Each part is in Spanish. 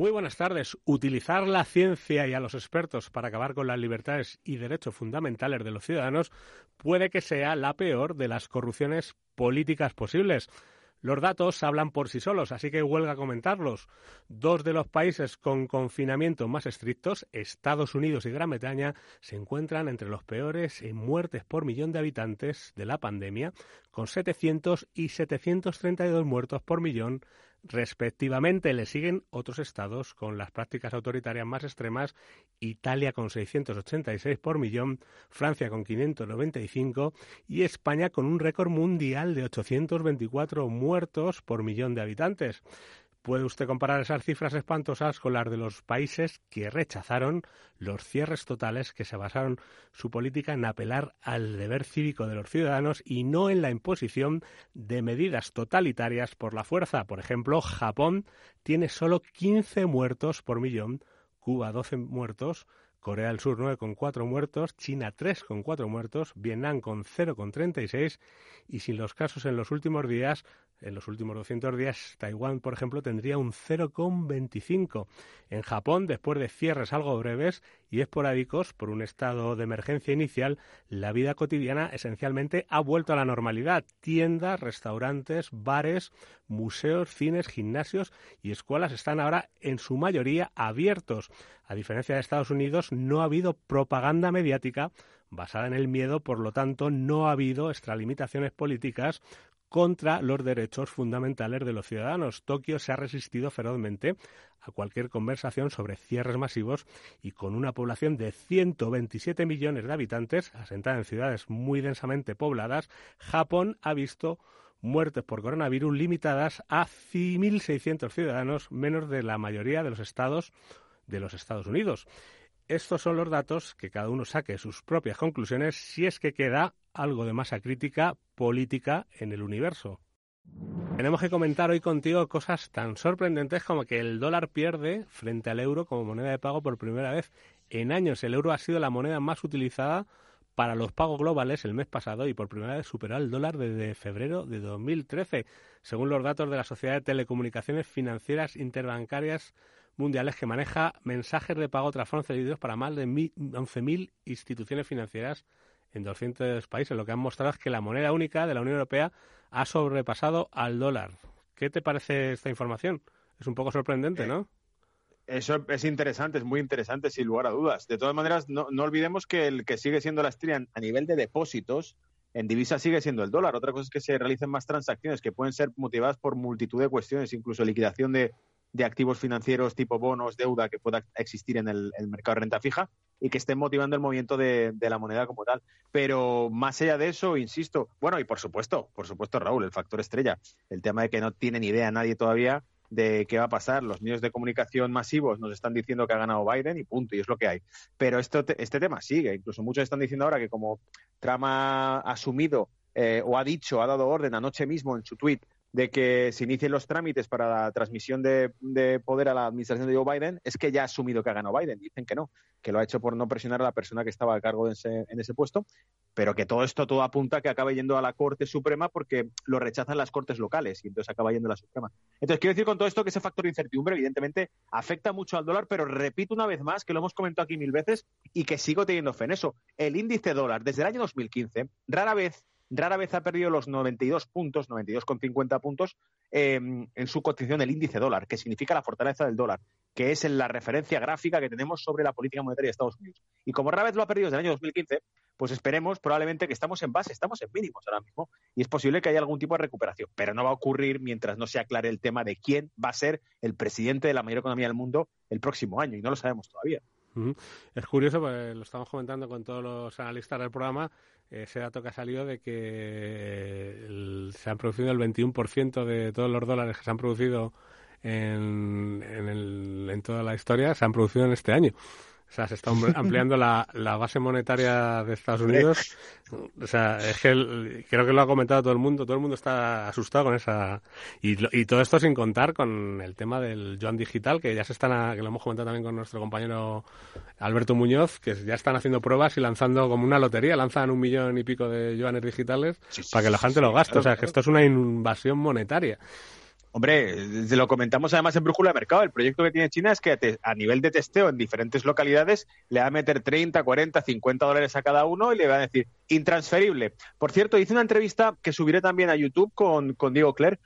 Muy buenas tardes. Utilizar la ciencia y a los expertos para acabar con las libertades y derechos fundamentales de los ciudadanos puede que sea la peor de las corrupciones políticas posibles. Los datos hablan por sí solos, así que huelga comentarlos. Dos de los países con confinamiento más estrictos, Estados Unidos y Gran Bretaña, se encuentran entre los peores en muertes por millón de habitantes de la pandemia, con 700 y 732 muertos por millón Respectivamente, le siguen otros estados con las prácticas autoritarias más extremas, Italia con 686 por millón, Francia con 595 y España con un récord mundial de 824 muertos por millón de habitantes. Puede usted comparar esas cifras espantosas con las de los países que rechazaron los cierres totales que se basaron su política en apelar al deber cívico de los ciudadanos y no en la imposición de medidas totalitarias por la fuerza. Por ejemplo, Japón tiene solo 15 muertos por millón, Cuba 12 muertos, Corea del Sur 9,4 muertos, China 3,4 muertos, Vietnam con 0,36 y sin los casos en los últimos días, en los últimos 200 días, Taiwán, por ejemplo, tendría un 0,25. En Japón, después de cierres algo breves y esporádicos por un estado de emergencia inicial, la vida cotidiana esencialmente ha vuelto a la normalidad. Tiendas, restaurantes, bares, museos, cines, gimnasios y escuelas están ahora en su mayoría abiertos. A diferencia de Estados Unidos, no ha habido propaganda mediática basada en el miedo, por lo tanto, no ha habido extralimitaciones políticas contra los derechos fundamentales de los ciudadanos. Tokio se ha resistido ferozmente a cualquier conversación sobre cierres masivos y con una población de 127 millones de habitantes, asentada en ciudades muy densamente pobladas, Japón ha visto muertes por coronavirus limitadas a 1.600 ciudadanos, menos de la mayoría de los estados de los Estados Unidos. Estos son los datos que cada uno saque sus propias conclusiones si es que queda algo de masa crítica política en el universo. Tenemos que comentar hoy contigo cosas tan sorprendentes como que el dólar pierde frente al euro como moneda de pago por primera vez en años. El euro ha sido la moneda más utilizada para los pagos globales el mes pasado y por primera vez superó el dólar desde febrero de 2013, según los datos de la Sociedad de Telecomunicaciones Financieras Interbancarias mundiales que maneja mensajes de pago cedidos para más de 11.000 instituciones financieras en 200 países. Lo que han mostrado es que la moneda única de la Unión Europea ha sobrepasado al dólar. ¿Qué te parece esta información? Es un poco sorprendente, ¿no? Eh, eso es interesante, es muy interesante, sin lugar a dudas. De todas maneras, no, olvidemos que el que sigue siendo la estrella a nivel de depósitos en divisa sigue siendo el dólar. Otra cosa es que se realicen más transacciones que pueden ser motivadas por multitud de cuestiones, incluso liquidación de, de activos financieros tipo bonos, deuda que pueda existir en el, mercado de renta fija y que estén motivando el movimiento de, la moneda como tal. Pero más allá de eso, insisto, bueno, y por supuesto, por supuesto, Raúl, el factor estrella, el tema de que no tiene ni idea nadie todavía de qué va a pasar. Los medios de comunicación masivos nos están diciendo que ha ganado Biden y punto, y es lo que hay. Pero esto, este tema sigue. Incluso muchos están diciendo ahora que como Trump ha asumido eh, o ha dicho, ha dado orden anoche mismo en su tweet de que se inicien los trámites para la transmisión de, poder a la administración de Joe Biden, es que ya ha asumido que ha ganado Biden. Dicen que no, que lo ha hecho por no presionar a la persona que estaba a cargo de ese, en ese puesto, pero que todo esto todo apunta a que acabe yendo a la Corte Suprema porque lo rechazan las Cortes locales y entonces acaba yendo a la Suprema. Entonces, quiero decir con todo esto que ese factor de incertidumbre, evidentemente, afecta mucho al dólar, pero repito una vez más que lo hemos comentado aquí mil veces y que sigo teniendo fe en eso. El índice dólar, desde el año 2015, rara vez rara vez ha perdido los 92 puntos, 92,50 puntos em, en su cotización del índice dólar, que significa la fortaleza del dólar, que es la referencia gráfica que tenemos sobre la política monetaria de Estados Unidos. Y como rara vez lo ha perdido desde el año 2015, pues esperemos probablemente que estamos en base, estamos en mínimos ahora mismo, y es posible que haya algún tipo de recuperación, pero no va a ocurrir mientras no se aclare el tema de quién va a ser el presidente de la mayor economía del mundo el próximo año, y no lo sabemos todavía. Es curioso, porque lo estamos comentando con todos los analistas del programa, ese dato que ha salido de que se han producido el 21% de todos los dólares que se han producido en, en toda la historia, se han producido en este año. O sea, se está ampliando la, la base monetaria de Estados Unidos. O sea, es que creo que lo ha comentado todo el mundo. Todo el mundo está asustado con esa. Y, y todo esto sin contar con el tema del Joan Digital, que ya se están, que lo hemos comentado también con nuestro compañero Alberto Muñoz, que ya están haciendo pruebas y lanzando como una lotería. Lanzan un millón y pico de yuanes digitales para que la gente lo gaste. o sea, que esto es una invasión monetaria. Hombre, lo comentamos además en Brújula de Mercado. El proyecto que tiene China es que a nivel de testeo en diferentes localidades le va a meter 30, 40, 50 dólares a cada uno y le va a decir intransferible. Por cierto, hice una entrevista que subiré también a YouTube con, con Diego Cler,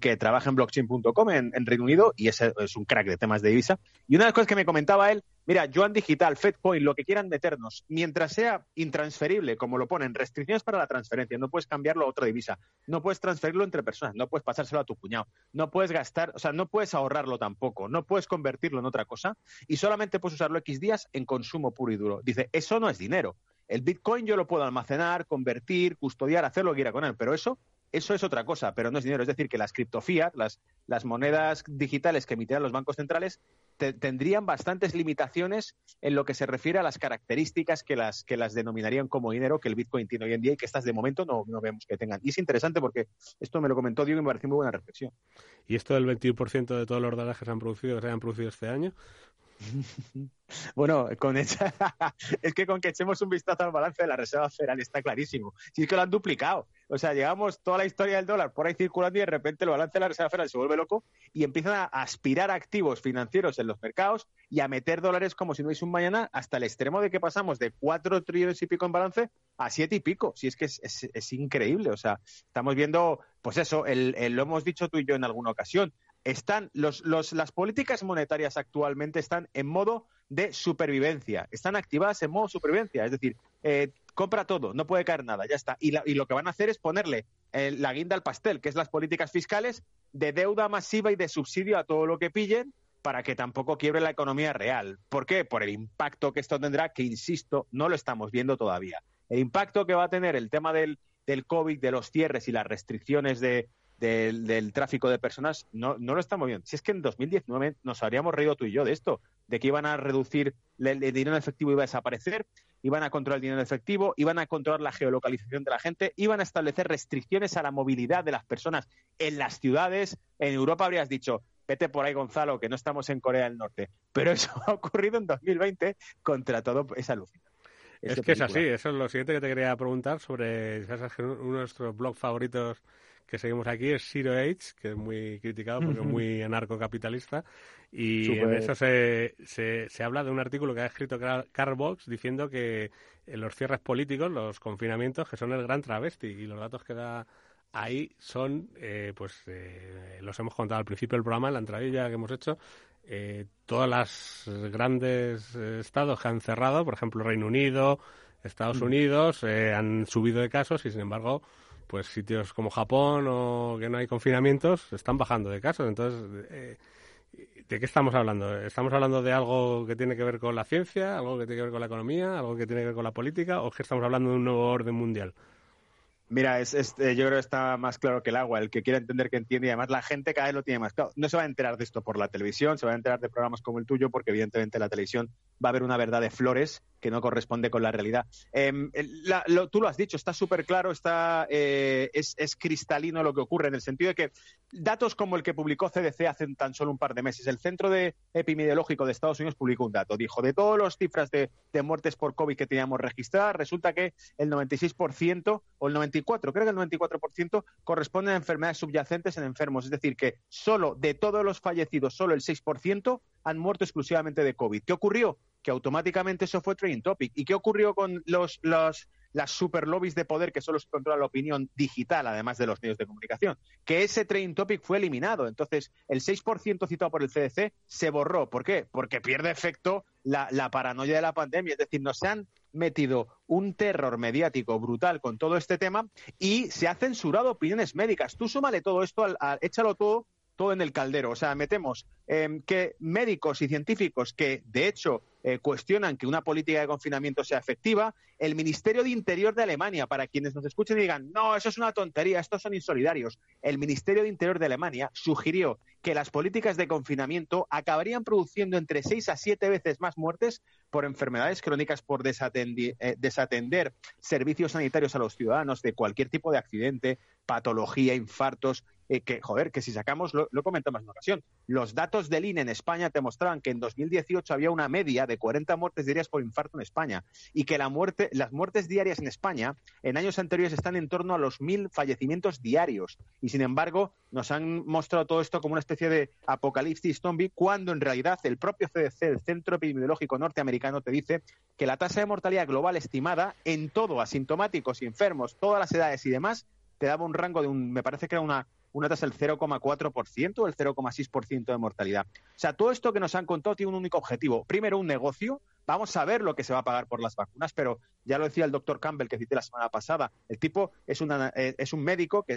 que trabaja en blockchain.com en, Reino Unido y es, es un crack de temas de divisa. Y una de las cosas que me comentaba él, mira, Joan Digital, FedCoin, lo que quieran meternos, mientras sea intransferible, como lo ponen, restricciones para la transferencia, no puedes cambiarlo a otra divisa, no puedes transferirlo entre personas, no puedes pasárselo a tu cuñado, no puedes gastar, o sea, no puedes ahorrarlo tampoco, no puedes convertirlo en otra cosa y solamente puedes usarlo X días en consumo puro y duro. Dice, eso no es dinero. El Bitcoin yo lo puedo almacenar, convertir, custodiar, hacer lo que quiera con él, pero eso eso es otra cosa, pero no es dinero. Es decir, que las criptofiat, las, monedas digitales que emitirán los bancos centrales, tendrían bastantes limitaciones en lo que se refiere a las características que las, que las denominarían como dinero que el Bitcoin tiene hoy en día y que estas de momento no, vemos que tengan. Y es interesante porque esto me lo comentó Diego y me pareció muy buena reflexión. ¿Y esto del 21% de todos los dólares que se han producido, que se han producido este año? Bueno, con es que con que echemos un vistazo al balance de la Reserva Federal está clarísimo. Si es que lo han duplicado. O sea, llegamos toda la historia del dólar por ahí circulando y de repente el balance de la Reserva Federal se vuelve loco y empiezan a aspirar activos financieros en los mercados y a meter dólares como si no hubiese un mañana hasta el extremo de que pasamos de cuatro trillones y pico en balance a siete y pico. Si es que es, increíble. O sea, estamos viendo, pues eso, lo hemos dicho tú y yo en alguna ocasión están los, las políticas monetarias actualmente están en modo de supervivencia, están activadas en modo supervivencia, es decir, eh, compra todo, no puede caer nada, ya está. Y, lo que van a hacer es ponerle eh, la guinda al pastel, que es las políticas fiscales de deuda masiva y de subsidio a todo lo que pillen para que tampoco quiebre la economía real. ¿Por qué? Por el impacto que esto tendrá, que insisto, no lo estamos viendo todavía. El impacto que va a tener el tema del, del COVID, de los cierres y las restricciones de, del, tráfico de personas no, no lo estamos viendo. Si es que en 2019 nos habríamos reído tú y yo de esto, de que iban a reducir el, dinero en efectivo iba a desaparecer, iban a controlar el dinero en efectivo, iban a controlar la geolocalización de la gente, iban a establecer restricciones a la movilidad de las personas en las ciudades. En Europa habrías dicho, vete por ahí Gonzalo, que no estamos en Corea del Norte. Pero eso ha ocurrido en 2020 contra todo esa luz. Es que es así, eso es lo siguiente que te quería preguntar sobre uno de nuestros blogs favoritos que seguimos aquí es Zero Age, que es muy criticado porque es muy anarcocapitalista. Y en eso se, se, habla de un artículo que ha escrito Carl Box diciendo que los cierres políticos, los confinamientos, que son el gran travesti. Y los datos que da ahí son, eh, pues eh, los hemos contado al principio del programa, en la entradilla que hemos hecho, eh, todos los grandes estados que han cerrado, por ejemplo Reino Unido, Estados mm. Unidos, han subido de casos y sin embargo pues sitios como Japón o que no hay confinamientos están bajando de casos. Entonces, eh, ¿de qué estamos hablando? ¿Estamos hablando de algo que tiene que ver con la ciencia, algo que tiene que ver con la economía, algo que tiene que ver con la política o que estamos hablando de un nuevo orden mundial? Mira, es, eh, yo creo que está más claro que el agua. El que quiera entender que entiende y además la gente cada vez lo tiene más claro. No se va a enterar de esto por la televisión, se va a enterar de programas como el tuyo porque evidentemente la televisión va a haber una verdad de flores que no corresponde con la realidad. Em, tú lo has dicho, está súper claro, está, eh, es, cristalino lo que ocurre, en el sentido de que datos como el que publicó CDC hace tan solo un par de meses, el Centro de Epidemiológico de Estados Unidos publicó un dato, dijo, de todas las cifras de, muertes por COVID que teníamos registradas, resulta que el 96% o el 94%, creo que el 94% corresponde a enfermedades subyacentes en enfermos, es decir, que solo de todos los fallecidos, solo el 6% han muerto exclusivamente de COVID. ¿Qué ocurrió? Que automáticamente eso fue trending topic. ¿Y qué ocurrió con los, los las super lobbies de poder que solo se controla la opinión digital, además de los medios de comunicación? Que ese trending topic fue eliminado. Entonces, el 6% citado por el CDC se borró. ¿Por qué? Porque pierde efecto la, paranoia de la pandemia. Es decir, nos han metido un terror mediático brutal con todo este tema y se ha censurado opiniones médicas. Tú súmale todo esto, échalo todo todo en el caldero. O sea, metemos em, que médicos y científicos que, de hecho, eh, cuestionan que una política de confinamiento sea efectiva, el Ministerio de Interior de Alemania, para quienes nos escuchen y digan, no, eso es una tontería, estos son insolidarios, el Ministerio de Interior de Alemania sugirió que las políticas de confinamiento acabarían produciendo entre seis a siete veces más muertes por enfermedades crónicas, por eh, desatender servicios sanitarios a los ciudadanos de cualquier tipo de accidente, patología, infartos, eh, que, joder, que si sacamos, lo, lo comentamos en ocasión, los datos datos del INE en España te mostraban que en 2018 había una media de 40 muertes diarias por infarto en España y que la muerte, las muertes diarias en España en años anteriores están en torno a los mil fallecimientos diarios. Y sin embargo, nos han mostrado todo esto como una especie de apocalipsis zombie, cuando en realidad el propio CDC, el Centro Epidemiológico Norteamericano, te dice que la tasa de mortalidad global estimada en todo, asintomáticos, enfermos, todas las edades y demás, te daba un rango de un, me parece que era una una tasa del 0,4% o el 0,6% de mortalidad. O sea, todo esto que nos han contado tiene un único objetivo. Primero, un negocio. Vamos a ver lo que se va a pagar por las vacunas, pero ya lo decía el doctor Campbell que cité la semana pasada. El tipo es, una, eh, un médico que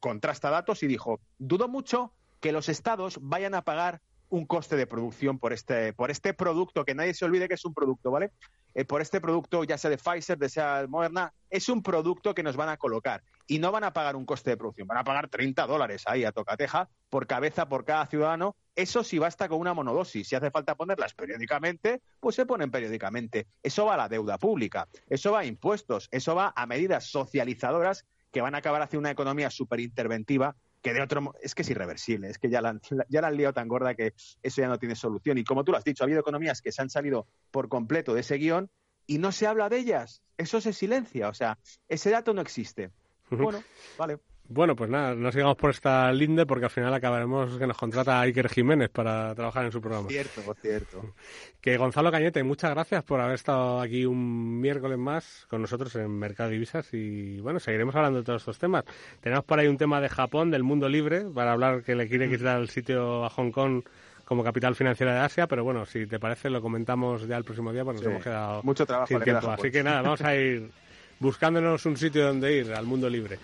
contrasta datos y dijo, dudo mucho que los estados vayan a pagar un coste de producción por este, por este producto, que nadie se olvide que es un producto, ¿vale? Eh, por este producto, ya sea de Pfizer, de sea de Moderna, es un producto que nos van a colocar y no van a pagar un coste de producción, van a pagar 30 dólares ahí a tocateja por cabeza por cada ciudadano. Eso sí basta con una monodosis. Si hace falta ponerlas periódicamente, pues se ponen periódicamente. Eso va a la deuda pública, eso va a impuestos, eso va a medidas socializadoras que van a acabar haciendo una economía súper interventiva que de otro es que es irreversible, es que ya la, ya la han liado tan gorda que eso ya no tiene solución. Y como tú lo has dicho, ha habido economías que se han salido por completo de ese guion y no se habla de ellas. Eso se silencia, o sea, ese dato no existe. Bueno, vale. Bueno, pues nada, no sigamos por esta linde porque al final acabaremos que nos contrata Iker Jiménez para trabajar en su programa. Cierto, por cierto. Que Gonzalo Cañete, muchas gracias por haber estado aquí un miércoles más con nosotros en Mercado Divisas y bueno, seguiremos hablando de todos estos temas. Tenemos por ahí un tema de Japón, del mundo libre, para hablar que le quiere quitar el sitio a Hong Kong como capital financiera de Asia, pero bueno, si te parece lo comentamos ya el próximo día, pues nos hemos quedado Mucho trabajo sin tiempo. Así que nada, vamos a ir buscándonos un sitio donde ir al mundo libre.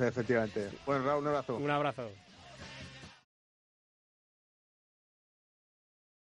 Efectivamente. Bueno, Raúl, un abrazo. Un abrazo.